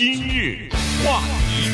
今日话题，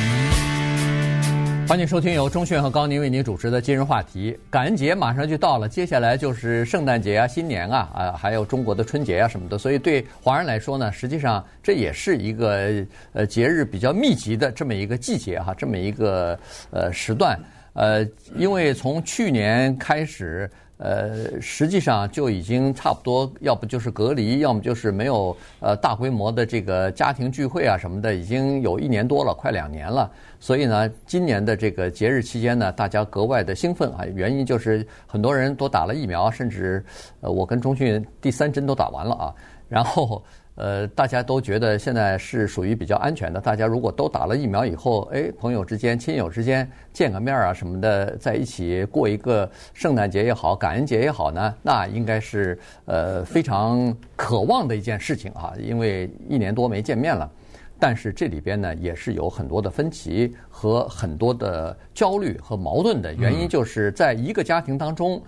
欢迎收听由钟迅和高宁为您主持的今日话题。感恩节马上就到了，接下来就是圣诞节啊、新年啊啊，还有中国的春节啊什么的。所以对华人来说呢，实际上这也是一个呃节日比较密集的这么一个季节哈，这么一个呃时段。呃，因为从去年开始。呃，实际上就已经差不多，要不就是隔离，要么就是没有呃大规模的这个家庭聚会啊什么的，已经有一年多了，快两年了。所以呢，今年的这个节日期间呢，大家格外的兴奋啊，原因就是很多人都打了疫苗，甚至呃，我跟钟迅第三针都打完了啊，然后。呃，大家都觉得现在是属于比较安全的。大家如果都打了疫苗以后，哎，朋友之间、亲友之间见个面啊什么的，在一起过一个圣诞节也好、感恩节也好呢，那应该是呃非常渴望的一件事情啊。因为一年多没见面了，但是这里边呢也是有很多的分歧和很多的焦虑和矛盾的原因，就是在一个家庭当中。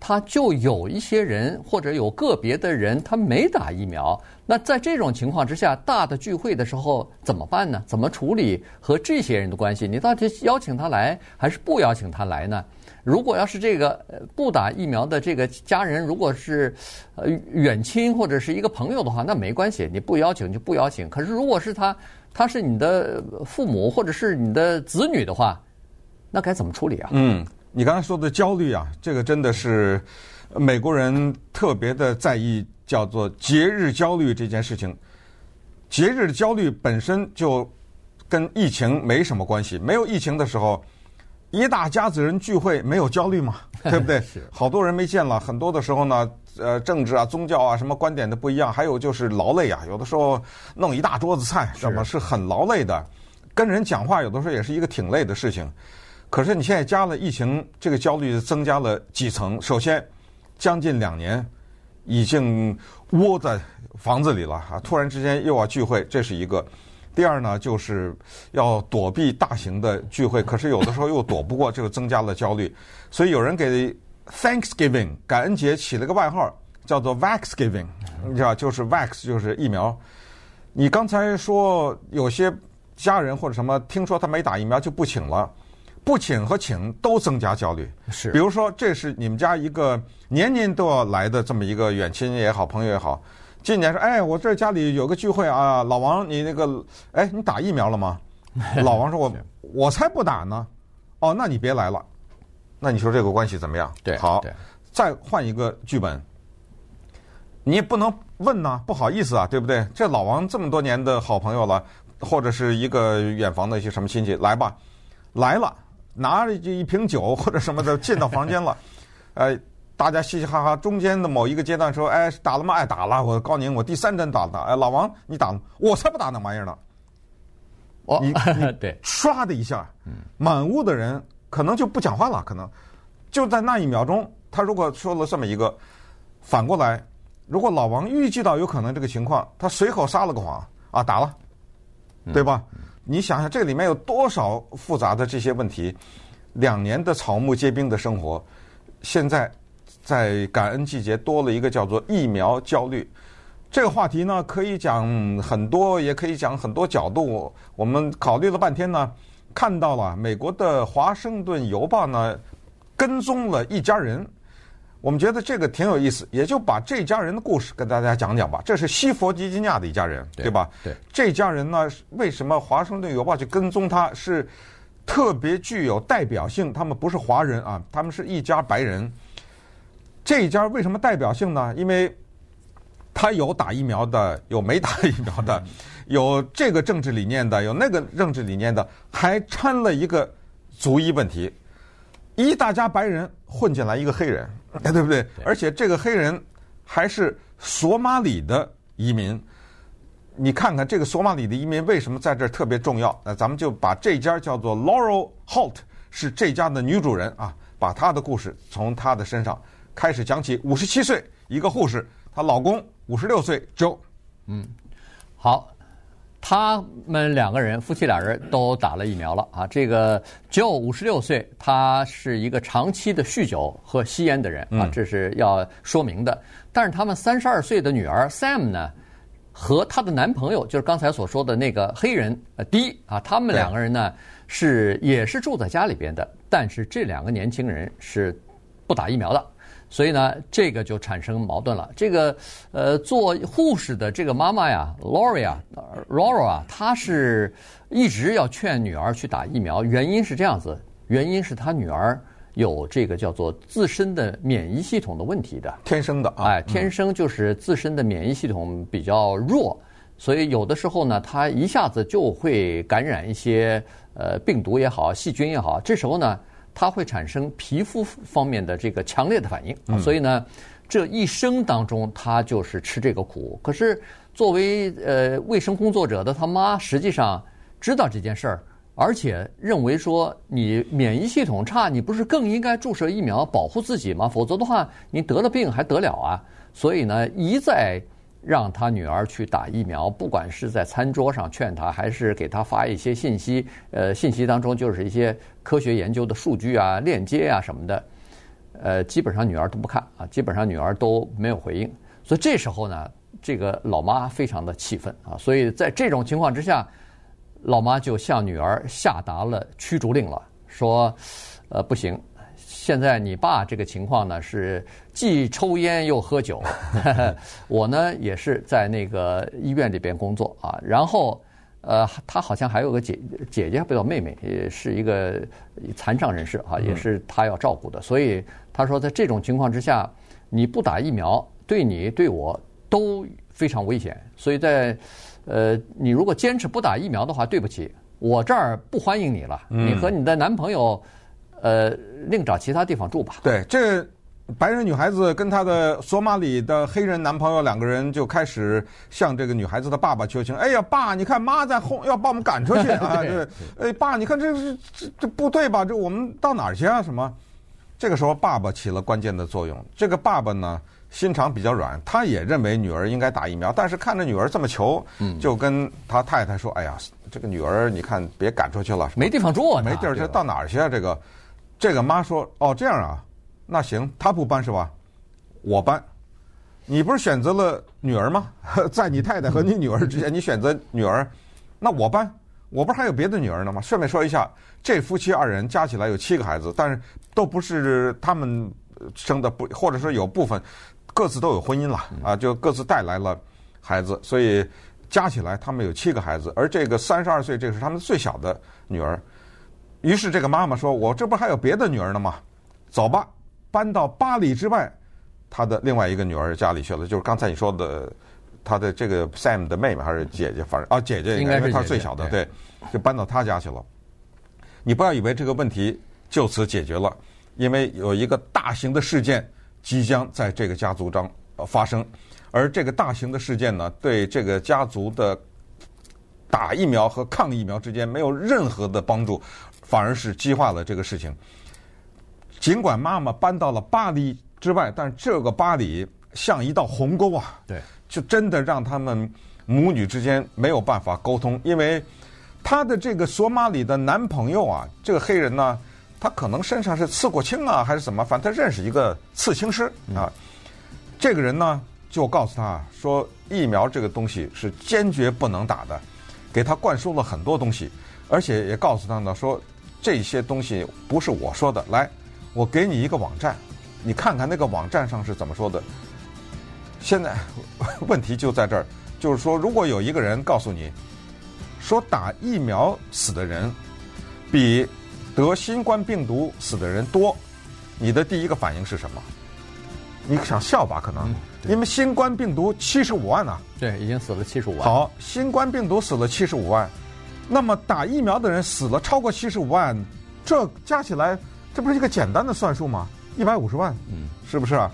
他就有一些人，或者有个别的人，他没打疫苗。那在这种情况之下，大的聚会的时候怎么办呢？怎么处理和这些人的关系？你到底邀请他来，还是不邀请他来呢？如果要是这个不打疫苗的这个家人，如果是呃远亲或者是一个朋友的话，那没关系，你不邀请就不邀请。可是如果是他，他是你的父母或者是你的子女的话，那该怎么处理啊？嗯。你刚才说的焦虑啊，这个真的是美国人特别的在意，叫做节日焦虑这件事情。节日的焦虑本身就跟疫情没什么关系。没有疫情的时候，一大家子人聚会没有焦虑吗？对不对？好多人没见了，很多的时候呢，呃，政治啊、宗教啊，什么观点的不一样，还有就是劳累啊，有的时候弄一大桌子菜，什么是很劳累的。跟人讲话有的时候也是一个挺累的事情。可是你现在加了疫情，这个焦虑增加了几层。首先，将近两年已经窝在房子里了啊，突然之间又要聚会，这是一个。第二呢，就是要躲避大型的聚会，可是有的时候又躲不过，这个增加了焦虑。所以有人给 Thanksgiving 感恩节起了个外号，叫做 Vaxgiving，你知道，就是 Vax 就是疫苗。你刚才说有些家人或者什么，听说他没打疫苗就不请了。不请和请都增加焦虑，是。比如说，这是你们家一个年年都要来的这么一个远亲也好，朋友也好。今年说，哎，我这家里有个聚会啊，老王，你那个，哎，你打疫苗了吗？老王说我，我我才不打呢。哦，那你别来了。那你说这个关系怎么样？对，好，再换一个剧本。你也不能问呐，不好意思啊，对不对？这老王这么多年的好朋友了，或者是一个远房的一些什么亲戚，来吧，来了。拿着这一瓶酒或者什么的进到房间了，呃，大家嘻嘻哈哈。中间的某一个阶段说：“哎，打了吗？哎，打了。我告诉您，我第三针打了。哎，老王，你打了？我才不打那玩意儿呢。哦，你 对，唰的一下，满屋的人可能就不讲话了。可能就在那一秒钟，他如果说了这么一个，反过来，如果老王预计到有可能这个情况，他随口撒了个谎啊，打了，对吧？嗯你想想，这里面有多少复杂的这些问题？两年的草木皆兵的生活，现在在感恩季节多了一个叫做疫苗焦虑。这个话题呢，可以讲很多，也可以讲很多角度。我们考虑了半天呢，看到了美国的《华盛顿邮报》呢，跟踪了一家人。我们觉得这个挺有意思，也就把这家人的故事跟大家讲讲吧。这是西弗吉尼亚的一家人，对，对吧？对，这家人呢，为什么华盛顿邮报去跟踪他？是特别具有代表性。他们不是华人啊，他们是一家白人。这一家为什么代表性呢？因为他有打疫苗的，有没打疫苗的，有这个政治理念的，有那个政治理念的，还掺了一个族裔问题。一大家白人混进来一个黑人。哎，对不对？而且这个黑人还是索马里的移民。你看看这个索马里的移民为什么在这儿特别重要？那咱们就把这家叫做 Laurel Holt 是这家的女主人啊，把她的故事从她的身上开始讲起。五十七岁一个护士，她老公五十六岁 Joe。嗯，好。他们两个人，夫妻俩人都打了疫苗了啊。这个 Joe 五十六岁，他是一个长期的酗酒和吸烟的人啊，这是要说明的。但是他们三十二岁的女儿 Sam 呢，和她的男朋友，就是刚才所说的那个黑人呃 D 啊，他们两个人呢是也是住在家里边的，但是这两个年轻人是不打疫苗的。所以呢，这个就产生矛盾了。这个，呃，做护士的这个妈妈呀，Lori 啊，Laura 啊，她是一直要劝女儿去打疫苗。原因是这样子，原因是她女儿有这个叫做自身的免疫系统的问题的，天生的啊，哎，天生就是自身的免疫系统比较弱，所以有的时候呢，她一下子就会感染一些呃病毒也好，细菌也好，这时候呢。它会产生皮肤方面的这个强烈的反应，嗯、所以呢，这一生当中他就是吃这个苦。可是作为呃卫生工作者的他妈，实际上知道这件事儿，而且认为说你免疫系统差，你不是更应该注射疫苗保护自己吗？否则的话，你得了病还得了啊？所以呢，一再。让他女儿去打疫苗，不管是在餐桌上劝他，还是给他发一些信息，呃，信息当中就是一些科学研究的数据啊、链接啊什么的，呃，基本上女儿都不看啊，基本上女儿都没有回应。所以这时候呢，这个老妈非常的气愤啊，所以在这种情况之下，老妈就向女儿下达了驱逐令了，说，呃，不行。现在你爸这个情况呢，是既抽烟又喝酒。我呢也是在那个医院里边工作啊，然后呃，他好像还有个姐姐姐，不叫妹妹，也是一个残障人士啊，也是他要照顾的。所以他说，在这种情况之下，你不打疫苗，对你对我都非常危险。所以在呃，你如果坚持不打疫苗的话，对不起，我这儿不欢迎你了。你和你的男朋友。呃，另找其他地方住吧。对，这白人女孩子跟她的索马里的黑人男朋友两个人就开始向这个女孩子的爸爸求情。哎呀，爸，你看妈在后要把我们赶出去 啊！对，哎，爸，你看这是这这不对吧？这我们到哪儿去啊？什么？这个时候爸爸起了关键的作用。这个爸爸呢，心肠比较软，他也认为女儿应该打疫苗，但是看着女儿这么求，就跟他太太说：“哎呀，这个女儿你看别赶出去了，没地方住啊，没地儿这，到哪儿去啊？这个。”这个妈说：“哦，这样啊，那行，他不搬是吧？我搬。你不是选择了女儿吗？在你太太和你女儿之间，你选择女儿，那我搬。我不是还有别的女儿呢吗？顺便说一下，这夫妻二人加起来有七个孩子，但是都不是他们生的，不，或者说有部分各自都有婚姻了啊，就各自带来了孩子，所以加起来他们有七个孩子，而这个三十二岁，这个是他们最小的女儿。”于是这个妈妈说：“我这不还有别的女儿呢吗？走吧，搬到八里之外，她的另外一个女儿家里去了。就是刚才你说的，她的这个 Sam 的妹妹还是姐姐，反正啊姐姐应该，因为她是最小的，对，就搬到她家去了。你不要以为这个问题就此解决了，因为有一个大型的事件即将在这个家族中发生，而这个大型的事件呢，对这个家族的打疫苗和抗疫苗之间没有任何的帮助。”反而是激化了这个事情。尽管妈妈搬到了巴黎之外，但这个巴黎像一道鸿沟啊！对，就真的让他们母女之间没有办法沟通，因为她的这个索马里的男朋友啊，这个黑人呢，他可能身上是刺过青啊，还是怎么？反正他认识一个刺青师啊。这个人呢，就告诉他说，疫苗这个东西是坚决不能打的，给他灌输了很多东西，而且也告诉他呢说。这些东西不是我说的，来，我给你一个网站，你看看那个网站上是怎么说的。现在 问题就在这儿，就是说，如果有一个人告诉你，说打疫苗死的人比得新冠病毒死的人多，你的第一个反应是什么？你想笑吧？可能，嗯、因为新冠病毒七十五万呢、啊。对，已经死了七十五万。好，新冠病毒死了七十五万。那么打疫苗的人死了超过七十五万，这加起来，这不是一个简单的算数吗？一百五十万，嗯，是不是啊？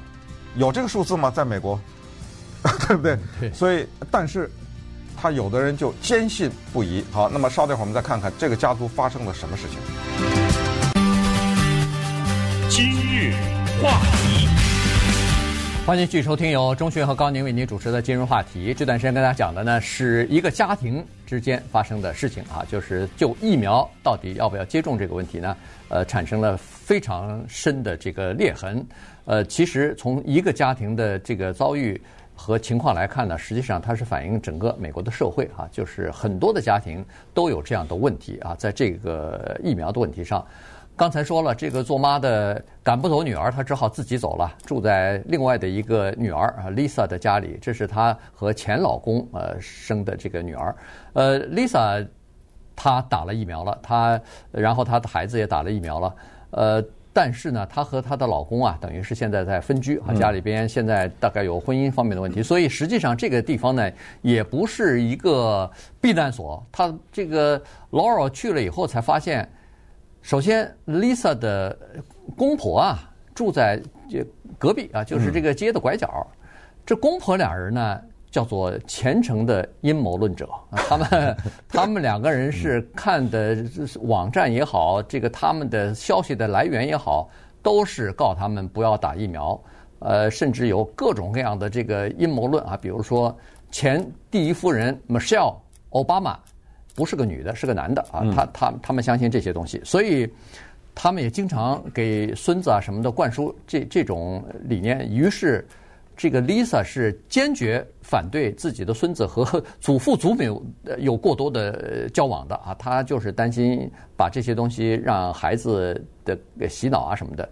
有这个数字吗？在美国，对不对？对。所以，但是，他有的人就坚信不疑。好，那么稍等一会儿我们再看看这个家族发生了什么事情。今日话题。欢迎继续收听由钟迅和高宁为您主持的今日话题。这段时间跟大家讲的呢，是一个家庭之间发生的事情啊，就是就疫苗到底要不要接种这个问题呢，呃，产生了非常深的这个裂痕。呃，其实从一个家庭的这个遭遇，和情况来看呢，实际上它是反映整个美国的社会啊，就是很多的家庭都有这样的问题啊，在这个疫苗的问题上。刚才说了，这个做妈的赶不走女儿，她只好自己走了，住在另外的一个女儿啊 Lisa 的家里。这是她和前老公呃生的这个女儿。呃，Lisa 她打了疫苗了，她然后她的孩子也打了疫苗了。呃，但是呢，她和她的老公啊，等于是现在在分居啊，家里边现在大概有婚姻方面的问题，所以实际上这个地方呢，也不是一个避难所。她这个 Laura 去了以后才发现。首先，Lisa 的公婆啊，住在这隔壁啊，就是这个街的拐角。嗯、这公婆俩人呢，叫做虔诚的阴谋论者。他们 他们两个人是看的网站也好，这个他们的消息的来源也好，都是告他们不要打疫苗。呃，甚至有各种各样的这个阴谋论啊，比如说前第一夫人 Michelle Obama。不是个女的，是个男的啊！他他他们相信这些东西，所以他们也经常给孙子啊什么的灌输这这种理念。于是，这个 Lisa 是坚决反对自己的孙子和 祖父祖母有过多的交往的啊！他就是担心把这些东西让孩子的洗脑啊什么的。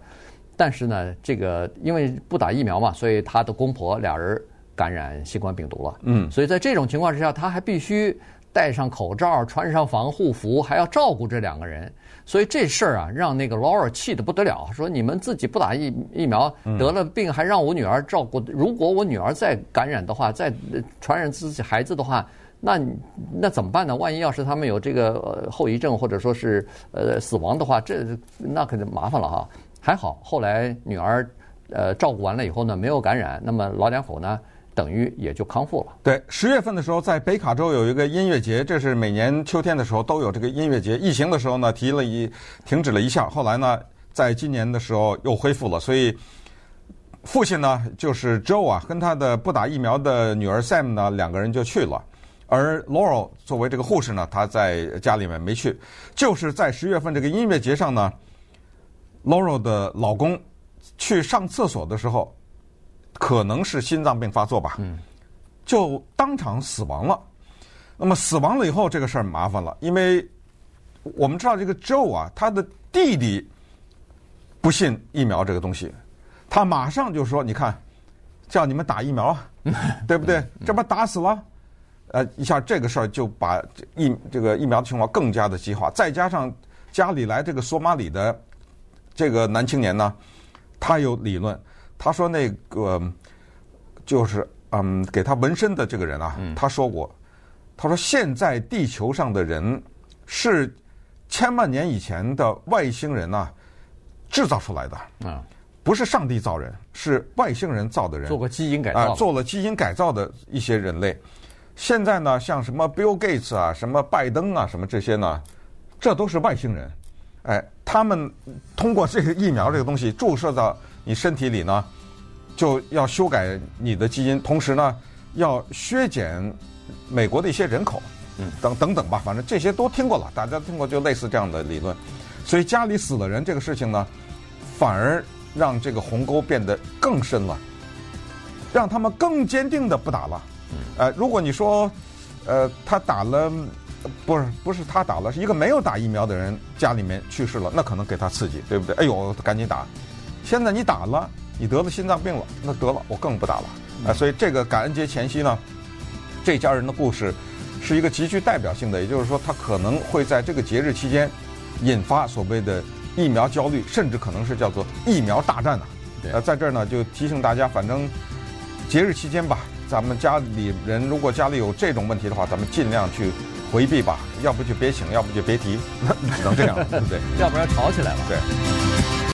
但是呢，这个因为不打疫苗嘛，所以他的公婆俩人感染新冠病毒了。嗯，所以在这种情况之下，他还必须。戴上口罩，穿上防护服，还要照顾这两个人，所以这事儿啊，让那个 Laura 气得不得了，说你们自己不打疫疫苗，得了病还让我女儿照顾，如果我女儿再感染的话，再传染自己孩子的话，那那怎么办呢？万一要是他们有这个后遗症，或者说是呃死亡的话，这那可就麻烦了哈。还好后来女儿呃照顾完了以后呢，没有感染，那么老两口呢？等于也就康复了。对，十月份的时候，在北卡州有一个音乐节，这是每年秋天的时候都有这个音乐节。疫情的时候呢，提了一停止了一下，后来呢，在今年的时候又恢复了。所以父亲呢，就是 Joe 啊，跟他的不打疫苗的女儿 Sam 呢，两个人就去了。而 Laurel 作为这个护士呢，她在家里面没去。就是在十月份这个音乐节上呢，Laurel 的老公去上厕所的时候。可能是心脏病发作吧，就当场死亡了。那么死亡了以后，这个事儿麻烦了，因为我们知道这个 Joe 啊，他的弟弟不信疫苗这个东西，他马上就说：“你看，叫你们打疫苗，对不对？这不打死了？呃，一下这个事儿就把疫这个疫苗的情况更加的激化。再加上家里来这个索马里的这个男青年呢，他有理论。”他说：“那个就是嗯，给他纹身的这个人啊，他说过，他说现在地球上的人是千万年以前的外星人呐制造出来的啊，不是上帝造人，是外星人造的人，做过基因改造，做了基因改造的一些人类。现在呢，像什么 Bill Gates 啊，什么拜登啊，什么这些呢，这都是外星人。哎，他们通过这个疫苗这个东西注射到。”你身体里呢，就要修改你的基因，同时呢，要削减美国的一些人口，嗯，等等等吧，反正这些都听过了，大家听过就类似这样的理论，所以家里死了人这个事情呢，反而让这个鸿沟变得更深了，让他们更坚定的不打了。呃，如果你说，呃，他打了，不是不是他打了，是一个没有打疫苗的人家里面去世了，那可能给他刺激，对不对？哎呦，赶紧打。现在你打了，你得了心脏病了，那得了，我更不打了。啊，所以这个感恩节前夕呢，这家人的故事是一个极具代表性的，也就是说，他可能会在这个节日期间引发所谓的疫苗焦虑，甚至可能是叫做疫苗大战呢。呃，在这儿呢，就提醒大家，反正节日期间吧，咱们家里人如果家里有这种问题的话，咱们尽量去回避吧，要不就别请，要不就别提，只能这样，对 不对？要不然吵起来了。对。